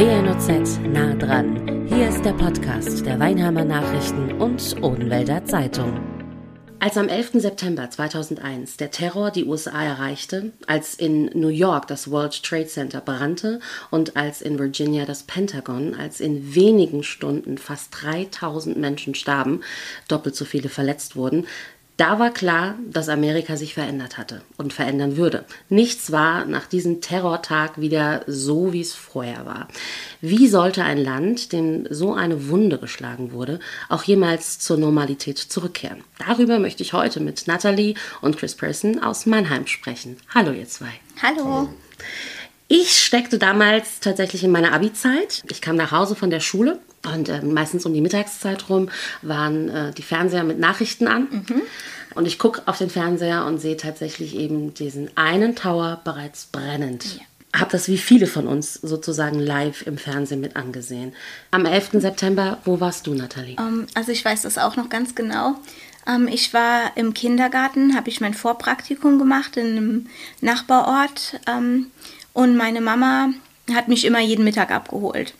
WNOZ nah dran. Hier ist der Podcast der Weinheimer Nachrichten und Odenwälder Zeitung. Als am 11. September 2001 der Terror die USA erreichte, als in New York das World Trade Center brannte und als in Virginia das Pentagon, als in wenigen Stunden fast 3000 Menschen starben, doppelt so viele verletzt wurden, da war klar, dass Amerika sich verändert hatte und verändern würde. Nichts war nach diesem Terrortag wieder so, wie es vorher war. Wie sollte ein Land, dem so eine Wunde geschlagen wurde, auch jemals zur Normalität zurückkehren? Darüber möchte ich heute mit Natalie und Chris Person aus Mannheim sprechen. Hallo ihr zwei. Hallo. Ich steckte damals tatsächlich in meiner Abi-Zeit. Ich kam nach Hause von der Schule und äh, meistens um die Mittagszeit rum waren äh, die Fernseher mit Nachrichten an. Mhm. Und ich gucke auf den Fernseher und sehe tatsächlich eben diesen einen Tower bereits brennend. Ja. Habe das wie viele von uns sozusagen live im Fernsehen mit angesehen. Am 11. September, wo warst du, Nathalie? Um, ähm, also ich weiß das auch noch ganz genau. Um, ähm, ich war im Kindergarten, habe ich mein Vorpraktikum gemacht in einem Nachbarort. Um, ähm, und meine Mama hat mich immer jeden Mittag abgeholt.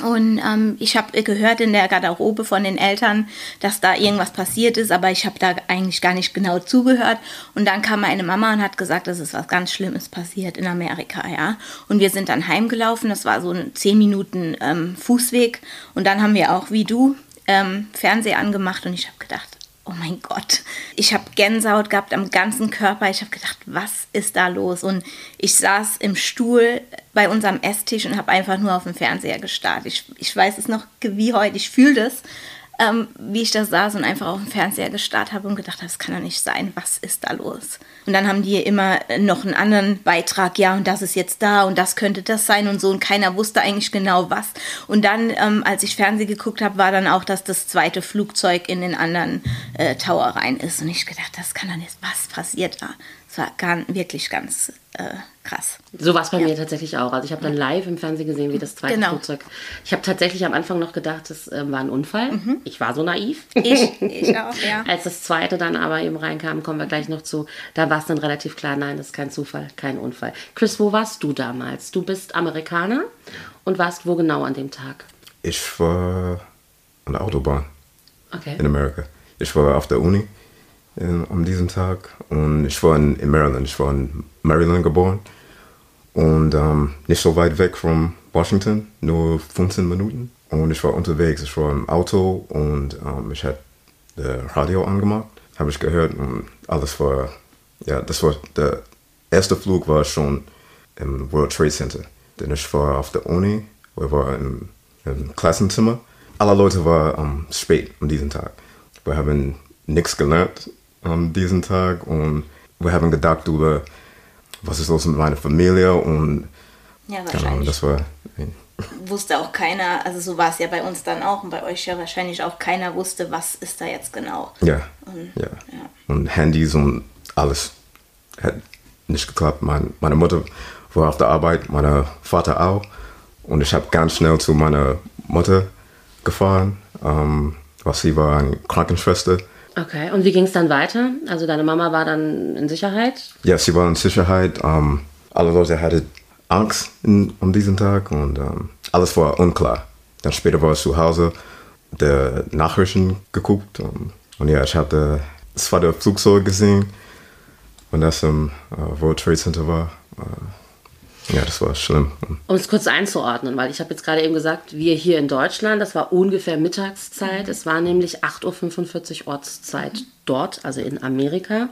Und ähm, ich habe gehört in der Garderobe von den Eltern, dass da irgendwas passiert ist, aber ich habe da eigentlich gar nicht genau zugehört. Und dann kam meine Mama und hat gesagt, dass es was ganz Schlimmes passiert in Amerika, ja. Und wir sind dann heimgelaufen, das war so ein 10 Minuten ähm, Fußweg. Und dann haben wir auch, wie du, ähm, Fernseher angemacht und ich habe gedacht, oh mein Gott, ich habe Gänsehaut gehabt am ganzen Körper. Ich habe gedacht, was ist da los? Und ich saß im Stuhl bei unserem Esstisch und habe einfach nur auf den Fernseher gestarrt. Ich, ich weiß es noch wie heute, ich fühle das ähm, wie ich da saß und einfach auf dem Fernseher gestarrt habe und gedacht habe, das kann doch nicht sein, was ist da los? Und dann haben die immer noch einen anderen Beitrag, ja, und das ist jetzt da und das könnte das sein und so und keiner wusste eigentlich genau was. Und dann, ähm, als ich Fernsehen geguckt habe, war dann auch, dass das zweite Flugzeug in den anderen äh, Tower rein ist und ich gedacht, das kann doch nicht, was passiert da? Es war ganz, wirklich ganz äh, krass. So war es bei ja. mir tatsächlich auch. Also ich habe dann live im Fernsehen gesehen, wie das zweite genau. Flugzeug. Ich habe tatsächlich am Anfang noch gedacht, das äh, war ein Unfall. Mhm. Ich war so naiv. Ich, ich auch, ja. Als das zweite dann aber eben reinkam, kommen wir gleich noch zu. Da war es dann relativ klar, nein, das ist kein Zufall, kein Unfall. Chris, wo warst du damals? Du bist Amerikaner und warst wo genau an dem Tag? Ich war an der Autobahn okay. in Amerika. Ich war auf der Uni in, um diesen Tag. Und ich war in, in, Maryland. Ich war in Maryland geboren. Und ähm, nicht so weit weg von Washington, nur 15 Minuten. Und ich war unterwegs. Ich war im Auto und ähm, ich hatte das Radio angemacht. Habe ich gehört und alles war, ja, das war, der erste Flug war schon im World Trade Center. Denn ich war auf der Uni, wir waren im, im Klassenzimmer. Alle Leute waren um, spät an diesem Tag. Wir haben nichts gelernt an diesem Tag und wir haben gedacht über, was ist los mit meiner Familie und ja. Genau, das war wusste auch keiner, also so war es ja bei uns dann auch und bei euch ja wahrscheinlich auch keiner wusste, was ist da jetzt genau. Ja. Und, ja. ja. und Handys und alles hat nicht geklappt. Mein, meine Mutter war auf der Arbeit, mein Vater auch. Und ich habe ganz schnell zu meiner Mutter gefahren, ähm, was sie war eine Krankenschwester. Okay, und wie ging es dann weiter? Also deine Mama war dann in Sicherheit? Ja, sie war in Sicherheit. Ähm, alle Leute hatten Angst in, um diesen Tag und ähm, alles war unklar. Dann später war ich zu Hause, der Nachrichten geguckt und, und ja, ich habe das zweite Flugzeug gesehen, und das im äh, World Trade Center war. Äh, ja, das war schlimm. Um es kurz einzuordnen, weil ich habe jetzt gerade eben gesagt, wir hier in Deutschland, das war ungefähr Mittagszeit. Es war nämlich 8.45 Uhr Ortszeit dort, also in Amerika.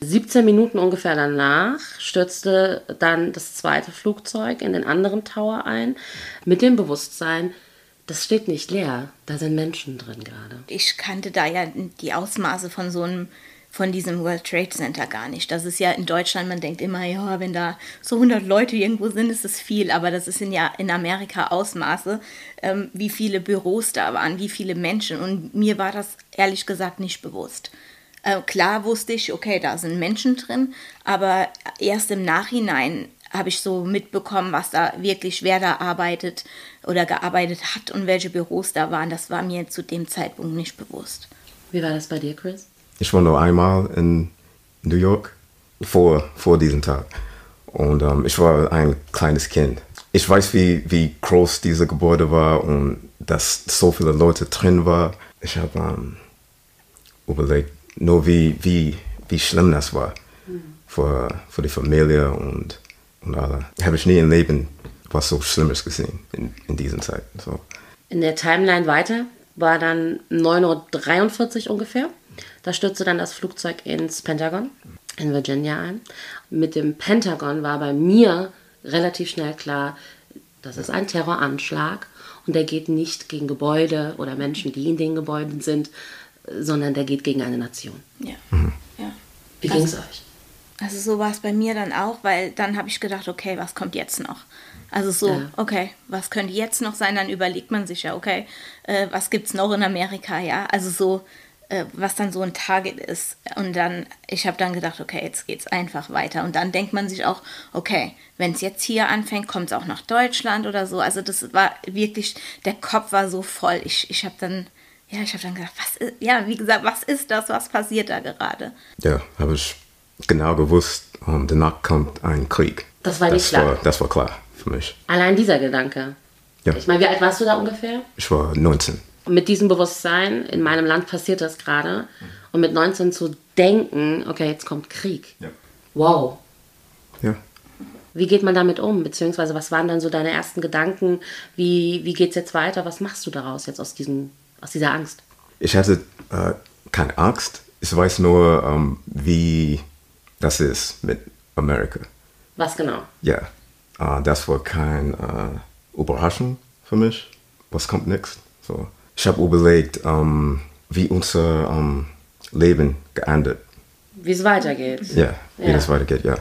17 Minuten ungefähr danach stürzte dann das zweite Flugzeug in den anderen Tower ein, mit dem Bewusstsein, das steht nicht leer, da sind Menschen drin gerade. Ich kannte da ja die Ausmaße von so einem von diesem World Trade Center gar nicht. Das ist ja in Deutschland, man denkt immer, ja, wenn da so 100 Leute irgendwo sind, ist es viel, aber das ist in, ja in Amerika Ausmaße, ähm, wie viele Büros da waren, wie viele Menschen und mir war das ehrlich gesagt nicht bewusst. Äh, klar wusste ich, okay, da sind Menschen drin, aber erst im Nachhinein habe ich so mitbekommen, was da wirklich, wer da arbeitet oder gearbeitet hat und welche Büros da waren. Das war mir zu dem Zeitpunkt nicht bewusst. Wie war das bei dir, Chris? Ich war nur einmal in New York vor, vor diesem Tag. Und ähm, ich war ein kleines Kind. ich weiß, wie, wie groß dieses Gebäude war und dass so viele Leute drin waren. Ich habe ähm, überlegt, nur wie, wie, wie schlimm das war für, für die Familie und, und alle. Habe ich nie im Leben was so Schlimmes gesehen in, in diesen Zeiten. So. In der Timeline weiter war dann 9.43 Uhr ungefähr. Da stürzte dann das Flugzeug ins Pentagon in Virginia ein. Mit dem Pentagon war bei mir relativ schnell klar, das ist ein Terroranschlag und der geht nicht gegen Gebäude oder Menschen, die in den Gebäuden sind, sondern der geht gegen eine Nation. Ja. Mhm. ja. Wie ging es also, euch? Also so war es bei mir dann auch, weil dann habe ich gedacht, okay, was kommt jetzt noch? Also so, ja. okay, was könnte jetzt noch sein? Dann überlegt man sich ja, okay, äh, was gibt es noch in Amerika, ja? Also so, was dann so ein Target ist. Und dann, ich habe dann gedacht, okay, jetzt geht es einfach weiter. Und dann denkt man sich auch, okay, wenn es jetzt hier anfängt, kommt es auch nach Deutschland oder so. Also das war wirklich, der Kopf war so voll. Ich, ich habe dann, ja, ich habe dann gedacht, was ist, ja, wie gesagt, was ist das, was passiert da gerade? Ja, habe ich genau gewusst, um, danach kommt ein Krieg. Das war nicht das klar. War, das war klar für mich. Allein dieser Gedanke. Ja. Ich meine, wie alt warst du da ungefähr? Ich war 19. Und mit diesem Bewusstsein, in meinem Land passiert das gerade, und mit 19 zu denken, okay, jetzt kommt Krieg. Ja. Wow. Ja. Wie geht man damit um? Beziehungsweise, was waren dann so deine ersten Gedanken? Wie, wie geht es jetzt weiter? Was machst du daraus jetzt aus, diesem, aus dieser Angst? Ich hatte äh, keine Angst. Ich weiß nur, ähm, wie das ist mit Amerika. Was genau? Ja, äh, das war keine äh, Überraschung für mich. Was kommt next? So ich habe überlegt, ähm, wie unser ähm, Leben geendet. Wie es weitergeht. Ja, wie ja. es weitergeht, ja.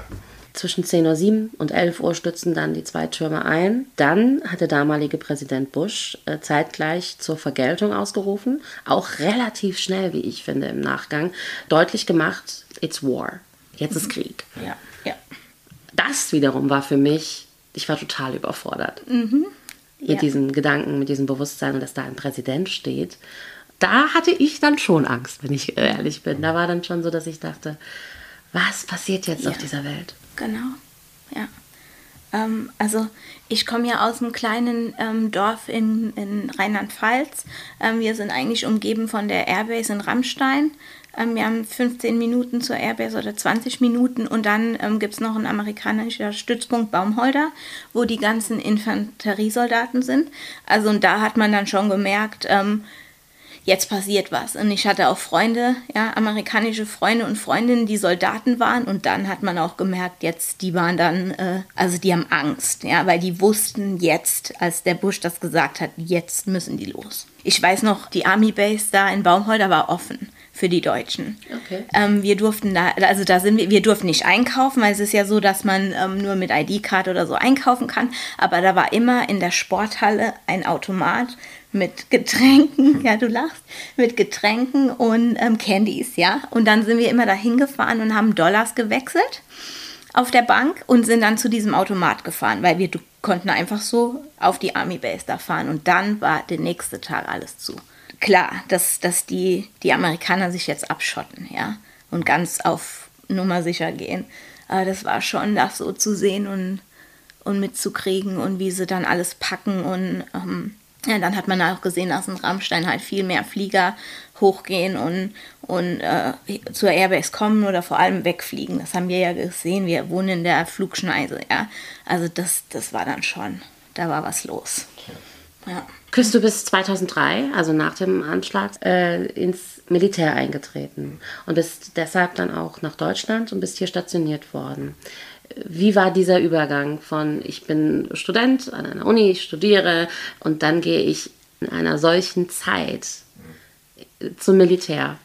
Zwischen 10.07 Uhr und 11 Uhr stützen dann die zwei Türme ein. Dann hat der damalige Präsident Bush äh, zeitgleich zur Vergeltung ausgerufen, auch relativ schnell, wie ich finde, im Nachgang, deutlich gemacht, it's war. Jetzt ist Krieg. Ja, ja. Das wiederum war für mich, ich war total überfordert. Mhm mit ja. diesem Gedanken, mit diesem Bewusstsein, dass da ein Präsident steht. Da hatte ich dann schon Angst, wenn ich ehrlich bin. Da war dann schon so, dass ich dachte, was passiert jetzt ja. auf dieser Welt? Genau, ja. Ähm, also ich komme ja aus einem kleinen ähm, Dorf in, in Rheinland-Pfalz. Ähm, wir sind eigentlich umgeben von der Airbase in Rammstein. Ähm, wir haben 15 Minuten zur Airbase oder 20 Minuten und dann ähm, gibt es noch einen amerikanischen Stützpunkt Baumholder, wo die ganzen Infanteriesoldaten sind. Also und da hat man dann schon gemerkt, ähm, jetzt passiert was. Und ich hatte auch Freunde, ja, amerikanische Freunde und Freundinnen, die Soldaten waren. Und dann hat man auch gemerkt, jetzt, die waren dann, äh, also die haben Angst, ja, weil die wussten jetzt, als der Bush das gesagt hat, jetzt müssen die los. Ich weiß noch, die Army Base da in Baumholder war offen für die Deutschen. Okay. Ähm, wir durften da, also da sind wir, wir durften nicht einkaufen, weil es ist ja so, dass man ähm, nur mit ID-Card oder so einkaufen kann. Aber da war immer in der Sporthalle ein Automat mit Getränken, ja du lachst, mit Getränken und ähm, Candies, ja. Und dann sind wir immer da hingefahren und haben Dollars gewechselt auf der Bank und sind dann zu diesem Automat gefahren, weil wir konnten einfach so auf die Army Base da fahren und dann war der nächste Tag alles zu klar, dass, dass die, die Amerikaner sich jetzt abschotten, ja, und ganz auf Nummer sicher gehen. Aber das war schon, das so zu sehen und, und mitzukriegen und wie sie dann alles packen und ähm, ja, dann hat man auch gesehen, dass in Rammstein halt viel mehr Flieger hochgehen und, und äh, zur Airbase kommen oder vor allem wegfliegen. Das haben wir ja gesehen. Wir wohnen in der Flugschneise, ja. Also das, das war dann schon, da war was los. Ja. Bist du bis 2003, also nach dem Anschlag, äh, ins Militär eingetreten und bist deshalb dann auch nach Deutschland und bist hier stationiert worden. Wie war dieser Übergang von ich bin Student an einer Uni, ich studiere und dann gehe ich in einer solchen Zeit zum Militär?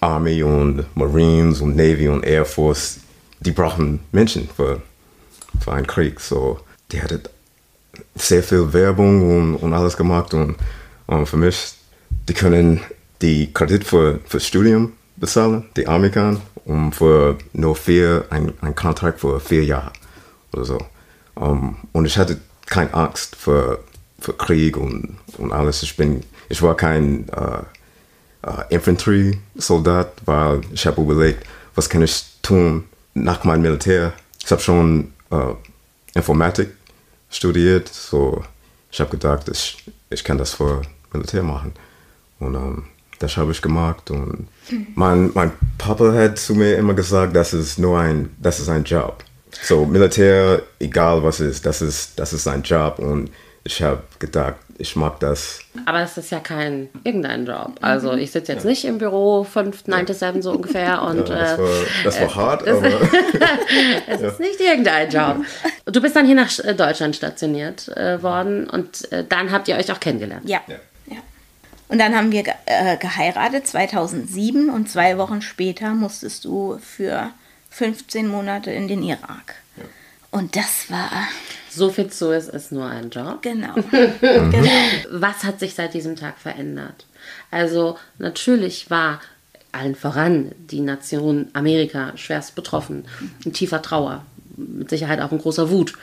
Army und Marines und Navy und Air Force, die brauchen Menschen für, für einen Krieg. So, die hatten sehr viel Werbung und, und alles gemacht und, und für mich, die können die Kredit für, für Studium bezahlen, die kann, und für nur vier, ein, ein Kontrakt für vier Jahre oder so. Um, und ich hatte keine Angst für, für Krieg und, und alles. Ich, bin, ich war kein uh, uh, Infantry-Soldat, weil ich habe überlegt, was kann ich tun nach meinem Militär. Ich habe schon uh, Informatik studiert. So, ich habe gedacht, ich, ich kann das für Militär machen. Und ähm, das habe ich gemacht. Und mein, mein Papa hat zu mir immer gesagt, das ist nur ein, das ist ein Job. So, Militär, egal was ist, das ist, das ist ein Job. Und ich habe gedacht, ich mag das. Aber es ist ja kein irgendein Job. Also ich sitze jetzt ja. nicht im Büro 5, 9 to 7 so ungefähr. Und, ja, das, war, das war äh, hart, das, aber. es ist nicht irgendein Job. Du bist dann hier nach äh, Deutschland stationiert äh, worden und äh, dann habt ihr euch auch kennengelernt. Ja. ja. Und dann haben wir ge äh, geheiratet 2007 und zwei Wochen später musstest du für 15 Monate in den Irak. Und das war so viel zu ist, ist nur ein Job. Genau. genau. Was hat sich seit diesem Tag verändert? Also natürlich war allen voran die Nation Amerika schwerst betroffen, in tiefer Trauer, mit Sicherheit auch in großer Wut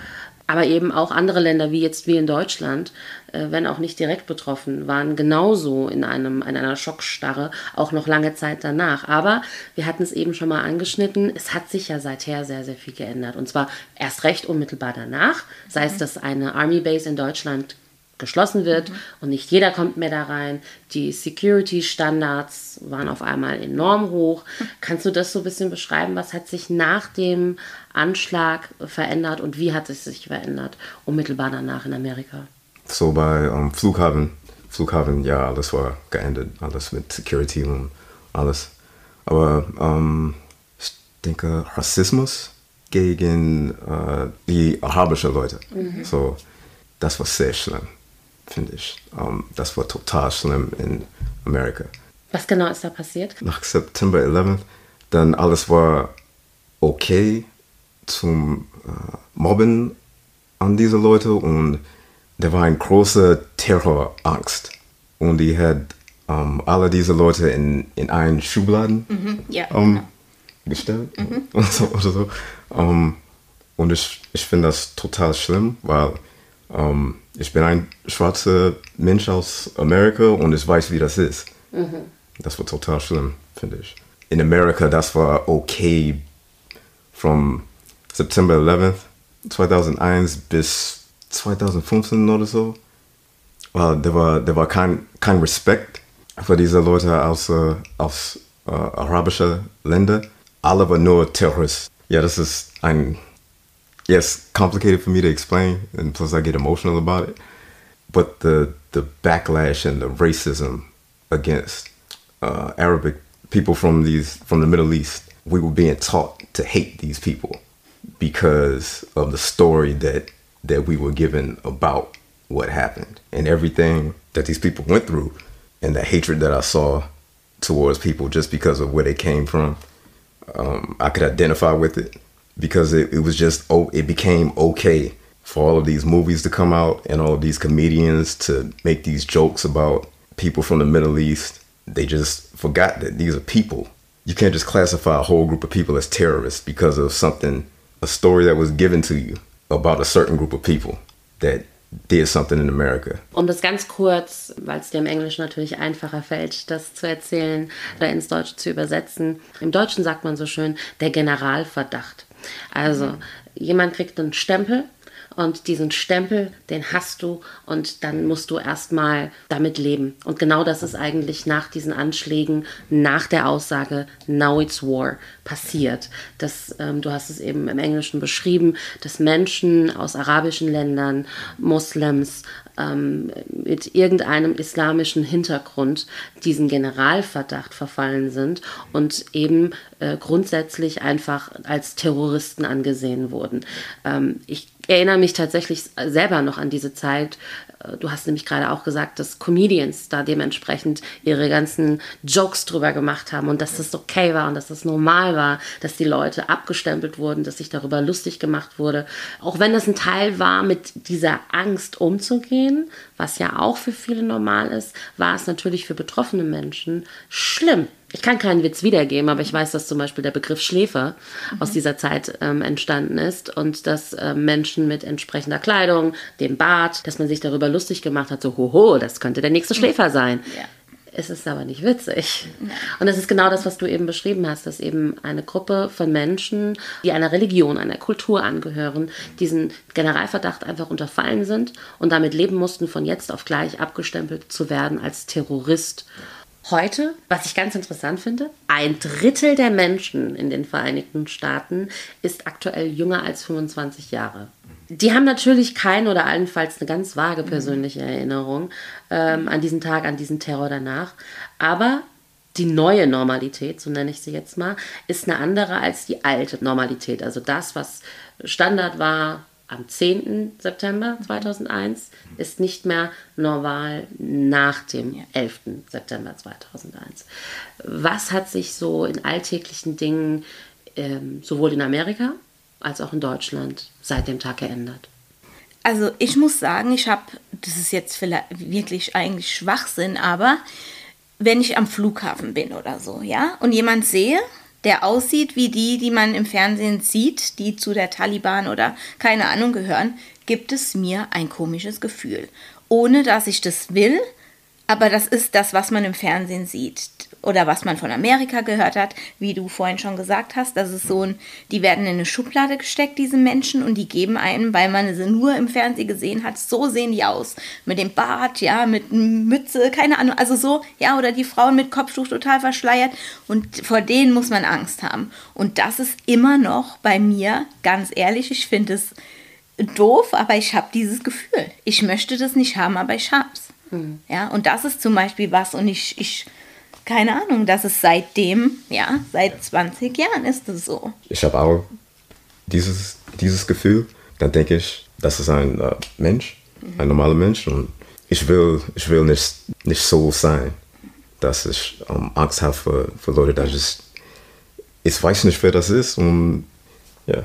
aber eben auch andere Länder, wie jetzt wie in Deutschland, äh, wenn auch nicht direkt betroffen, waren genauso in, einem, in einer Schockstarre, auch noch lange Zeit danach. Aber wir hatten es eben schon mal angeschnitten, es hat sich ja seither sehr, sehr viel geändert. Und zwar erst recht unmittelbar danach, sei es, dass eine Army Base in Deutschland geschlossen wird mhm. und nicht jeder kommt mehr da rein. Die Security-Standards waren auf einmal enorm hoch. Kannst du das so ein bisschen beschreiben? Was hat sich nach dem Anschlag verändert und wie hat es sich verändert unmittelbar danach in Amerika? So bei um, Flughafen, Flughafen, ja, alles war geendet, alles mit Security und alles. Aber um, ich denke, Rassismus gegen uh, die arabischen Leute, mhm. so, das war sehr schlimm finde ich. Um, ähm, das war total schlimm in Amerika. Was genau ist da passiert? Nach September 11, dann alles war okay zum uh, Mobben an diese Leute und da war eine große Terrorangst. Und die hat um, ähm, alle diese Leute in, in einen Schubladen mhm, ja, um, ähm, genau. gestellt. Mhm. Und, so, oder so. und ich, ich finde das total schlimm, weil um, ich bin ein schwarzer Mensch aus Amerika und ich weiß, wie das ist. Mhm. Das war total schlimm, finde ich. In Amerika, das war okay von September 11, 2001 bis 2015 oder so. Weil da war, da war kein, kein Respekt für diese Leute aus, uh, aus uh, arabischen Ländern. Alle waren nur Terroristen. Ja, das ist ein yes, complicated for me to explain, and plus I get emotional about it. But the the backlash and the racism against uh, Arabic people from these from the Middle East, we were being taught to hate these people because of the story that that we were given about what happened and everything that these people went through, and the hatred that I saw towards people just because of where they came from. Um, I could identify with it because it, it was just oh it became okay for all of these movies to come out and all of these comedians to make these jokes about people from the Middle East. They just forgot that these are people. You can't just classify a whole group of people as terrorists because of something, a story that was given to you about a certain group of people that did something in America. Um das ganz kurz, weil es dir im Englischen natürlich einfacher fällt, das zu erzählen oder ins Deutsche zu übersetzen. Im Deutschen sagt man so schön der Generalverdacht. Also jemand kriegt einen Stempel und diesen Stempel, den hast du und dann musst du erstmal damit leben. Und genau das ist eigentlich nach diesen Anschlägen, nach der Aussage Now it's war passiert. Das, ähm, du hast es eben im Englischen beschrieben, dass Menschen aus arabischen Ländern, Moslems, ähm, mit irgendeinem islamischen Hintergrund diesen Generalverdacht verfallen sind und eben äh, grundsätzlich einfach als Terroristen angesehen wurden. Ähm, ich erinnere mich tatsächlich selber noch an diese Zeit. Äh, du hast nämlich gerade auch gesagt, dass Comedians da dementsprechend ihre ganzen Jokes drüber gemacht haben und dass das okay war und dass das normal war, dass die Leute abgestempelt wurden, dass sich darüber lustig gemacht wurde. Auch wenn das ein Teil war, mit dieser Angst umzugehen, was ja auch für viele normal ist, war es natürlich für betroffene Menschen schlimm ich kann keinen Witz wiedergeben, aber ich weiß, dass zum Beispiel der Begriff Schläfer mhm. aus dieser Zeit ähm, entstanden ist und dass äh, Menschen mit entsprechender Kleidung, dem Bart, dass man sich darüber lustig gemacht hat, so hoho, das könnte der nächste Schläfer sein. Ja. es ist aber nicht witzig. Und das ist genau das, was du eben beschrieben hast, dass eben eine Gruppe von Menschen, die einer Religion, einer Kultur angehören, diesen Generalverdacht einfach unterfallen sind und damit leben mussten, von jetzt auf gleich abgestempelt zu werden als Terrorist. Heute, was ich ganz interessant finde, ein Drittel der Menschen in den Vereinigten Staaten ist aktuell jünger als 25 Jahre. Die haben natürlich keine oder allenfalls eine ganz vage persönliche Erinnerung ähm, an diesen Tag, an diesen Terror danach. Aber die neue Normalität, so nenne ich sie jetzt mal, ist eine andere als die alte Normalität. Also das, was Standard war am 10. September 2001, ist nicht mehr normal nach dem 11. September 2001. Was hat sich so in alltäglichen Dingen ähm, sowohl in Amerika als auch in Deutschland seit dem Tag geändert? Also ich muss sagen, ich habe, das ist jetzt vielleicht wirklich eigentlich Schwachsinn, aber wenn ich am Flughafen bin oder so, ja, und jemand sehe, der aussieht wie die, die man im Fernsehen sieht, die zu der Taliban oder keine Ahnung gehören, gibt es mir ein komisches Gefühl. Ohne dass ich das will, aber das ist das, was man im Fernsehen sieht oder was man von Amerika gehört hat, wie du vorhin schon gesagt hast. Das ist so ein, die werden in eine Schublade gesteckt, diese Menschen, und die geben einem, weil man sie nur im Fernsehen gesehen hat, so sehen die aus. Mit dem Bart, ja, mit Mütze, keine Ahnung, also so, ja, oder die Frauen mit Kopftuch total verschleiert. Und vor denen muss man Angst haben. Und das ist immer noch bei mir, ganz ehrlich, ich finde es doof, aber ich habe dieses Gefühl. Ich möchte das nicht haben, aber ich hab's. Mhm. Ja, und das ist zum Beispiel was, und ich, ich keine Ahnung, das ist seitdem, ja, seit 20 Jahren ist es so. Ich habe auch dieses, dieses Gefühl. Dann denke ich, das ist ein äh, Mensch, ein normaler Mensch. Und ich will, ich will nicht, nicht so sein, dass ich ähm, Angst habe für, für Leute, dass ich, ich weiß nicht, wer das ist. Und ja.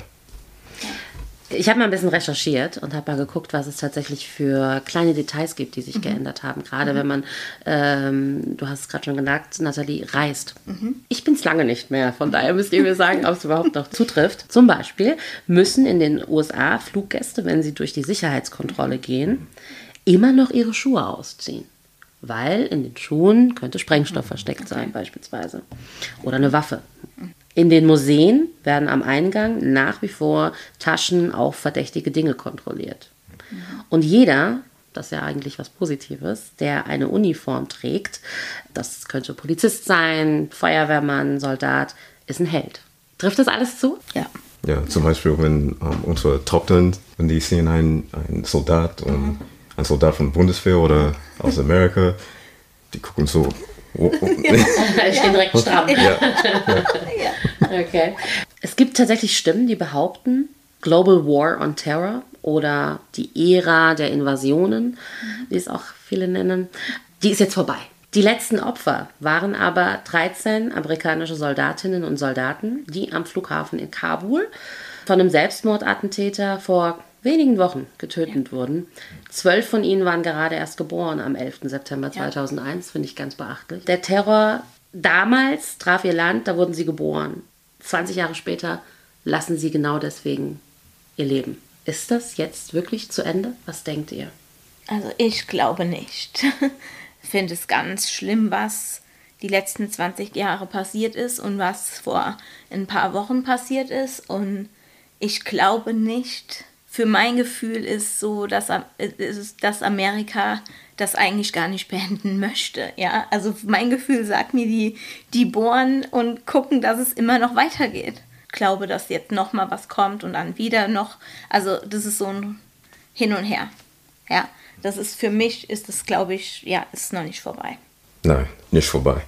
Ich habe mal ein bisschen recherchiert und habe mal geguckt, was es tatsächlich für kleine Details gibt, die sich mhm. geändert haben. Gerade mhm. wenn man, ähm, du hast es gerade schon gesagt, Nathalie reist. Mhm. Ich bin es lange nicht mehr, von daher müsst ihr mir sagen, ob es überhaupt noch zutrifft. Zum Beispiel müssen in den USA Fluggäste, wenn sie durch die Sicherheitskontrolle gehen, immer noch ihre Schuhe ausziehen. Weil in den Schuhen könnte Sprengstoff versteckt sein, beispielsweise. Oder eine Waffe. In den Museen werden am Eingang nach wie vor Taschen auf verdächtige Dinge kontrolliert. Und jeder, das ist ja eigentlich was Positives, der eine Uniform trägt, das könnte Polizist sein, Feuerwehrmann, Soldat, ist ein Held. Trifft das alles zu? Ja. Ja, zum Beispiel, wenn ähm, unsere Truppen, wenn die sehen einen, einen Soldat und mhm. ein Soldat von Bundeswehr oder aus Amerika, die gucken so, Oh, oh. Ja. Stehen direkt stramm. Ja. ja. Okay. Es gibt tatsächlich Stimmen, die behaupten, Global War on Terror oder die Ära der Invasionen, wie es auch viele nennen, die ist jetzt vorbei. Die letzten Opfer waren aber 13 amerikanische Soldatinnen und Soldaten, die am Flughafen in Kabul von einem Selbstmordattentäter vor wenigen Wochen getötet ja. wurden. Zwölf von ihnen waren gerade erst geboren am 11. September 2001, ja. finde ich ganz beachtlich. Der Terror damals traf ihr Land, da wurden sie geboren. 20 Jahre später lassen sie genau deswegen ihr Leben. Ist das jetzt wirklich zu Ende? Was denkt ihr? Also ich glaube nicht. Ich finde es ganz schlimm, was die letzten 20 Jahre passiert ist und was vor ein paar Wochen passiert ist. Und ich glaube nicht, für mein Gefühl ist so, dass, dass Amerika das eigentlich gar nicht beenden möchte. Ja, also mein Gefühl sagt mir, die, die bohren und gucken, dass es immer noch weitergeht. Ich glaube, dass jetzt noch mal was kommt und dann wieder noch. Also das ist so ein Hin und Her. Ja, das ist für mich ist das, glaube ich, ja, ist noch nicht vorbei. Nein, nicht vorbei.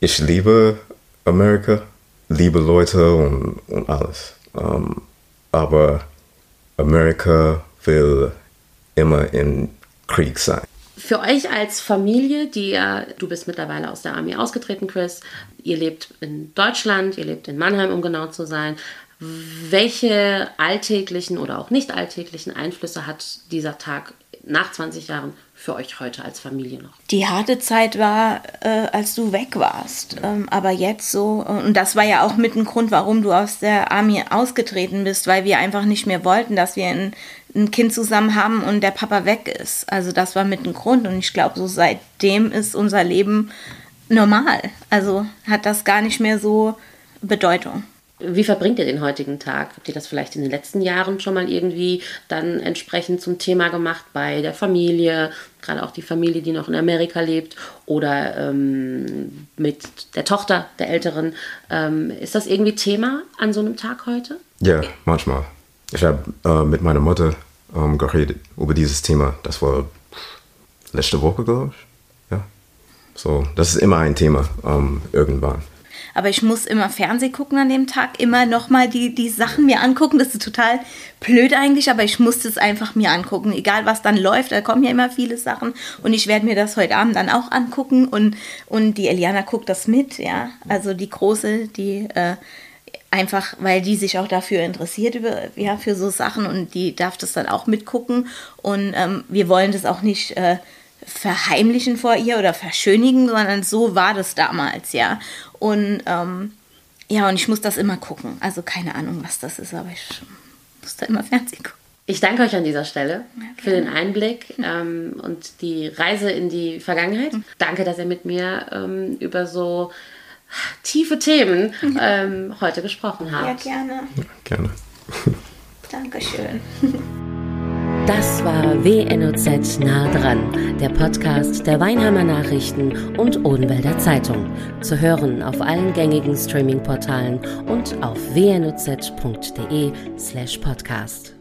Ich liebe Amerika, liebe Leute und, und alles. Ähm, aber Amerika will immer in Krieg sein. Für euch als Familie, die ja, du bist mittlerweile aus der Armee ausgetreten, Chris, ihr lebt in Deutschland, ihr lebt in Mannheim, um genau zu sein. Welche alltäglichen oder auch nicht alltäglichen Einflüsse hat dieser Tag nach 20 Jahren für euch heute als Familie noch? Die harte Zeit war, äh, als du weg warst. Ähm, aber jetzt so, und das war ja auch mit ein Grund, warum du aus der Armee ausgetreten bist, weil wir einfach nicht mehr wollten, dass wir ein, ein Kind zusammen haben und der Papa weg ist. Also das war mit ein Grund. Und ich glaube, so seitdem ist unser Leben normal. Also hat das gar nicht mehr so Bedeutung. Wie verbringt ihr den heutigen Tag? Habt ihr das vielleicht in den letzten Jahren schon mal irgendwie dann entsprechend zum Thema gemacht bei der Familie, gerade auch die Familie, die noch in Amerika lebt oder ähm, mit der Tochter der Älteren? Ähm, ist das irgendwie Thema an so einem Tag heute? Ja, manchmal. Ich habe äh, mit meiner Mutter ähm, geredet über dieses Thema. Das war letzte Woche, glaube ich. Ja. So, das ist immer ein Thema ähm, irgendwann. Aber ich muss immer Fernseh gucken an dem Tag, immer nochmal die, die Sachen mir angucken. Das ist total blöd eigentlich, aber ich musste es einfach mir angucken. Egal was dann läuft, da kommen ja immer viele Sachen. Und ich werde mir das heute Abend dann auch angucken. Und, und die Eliana guckt das mit, ja. Also die Große, die äh, einfach, weil die sich auch dafür interessiert, über, ja, für so Sachen und die darf das dann auch mitgucken. Und ähm, wir wollen das auch nicht. Äh, verheimlichen vor ihr oder verschönigen, sondern so war das damals, ja. Und ähm, ja, und ich muss das immer gucken. Also keine Ahnung, was das ist, aber ich muss da immer Fernsehen gucken. Ich danke euch an dieser Stelle ja, für den Einblick ähm, und die Reise in die Vergangenheit. Mhm. Danke, dass ihr mit mir ähm, über so tiefe Themen ähm, heute gesprochen habt. Ja, gerne. Ja, gerne. Dankeschön. Das war WNOZ nah dran, der Podcast der Weinheimer Nachrichten und Odenwälder Zeitung. Zu hören auf allen gängigen Streaming-Portalen und auf wnoz.de slash podcast.